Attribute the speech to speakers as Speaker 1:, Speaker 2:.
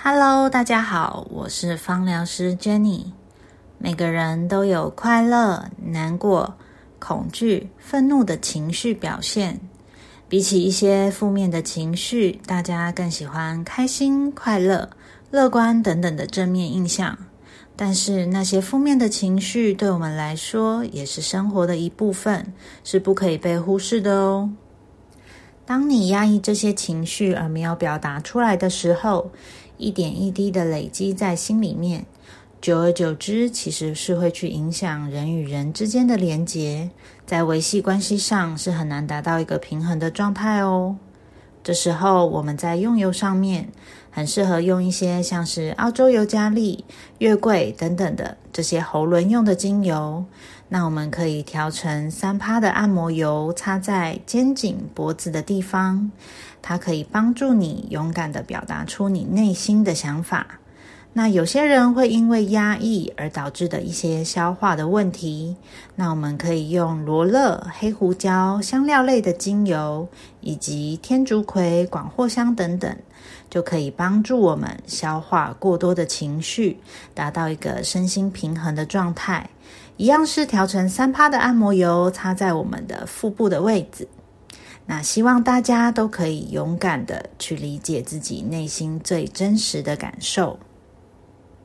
Speaker 1: Hello，大家好，我是芳疗师 Jenny。每个人都有快乐、难过、恐惧、愤怒的情绪表现。比起一些负面的情绪，大家更喜欢开心、快乐、乐观等等的正面印象。但是那些负面的情绪对我们来说也是生活的一部分，是不可以被忽视的哦。当你压抑这些情绪而没有表达出来的时候，一点一滴的累积在心里面，久而久之，其实是会去影响人与人之间的连结，在维系关系上是很难达到一个平衡的状态哦。这时候，我们在用油上面，很适合用一些像是澳洲尤加利、月桂等等的这些喉轮用的精油。那我们可以调成三趴的按摩油，擦在肩颈、脖子的地方。它可以帮助你勇敢的表达出你内心的想法。那有些人会因为压抑而导致的一些消化的问题，那我们可以用罗勒、黑胡椒、香料类的精油，以及天竺葵、广藿香等等，就可以帮助我们消化过多的情绪，达到一个身心平衡的状态。一样是调成三趴的按摩油，擦在我们的腹部的位置。那希望大家都可以勇敢的去理解自己内心最真实的感受。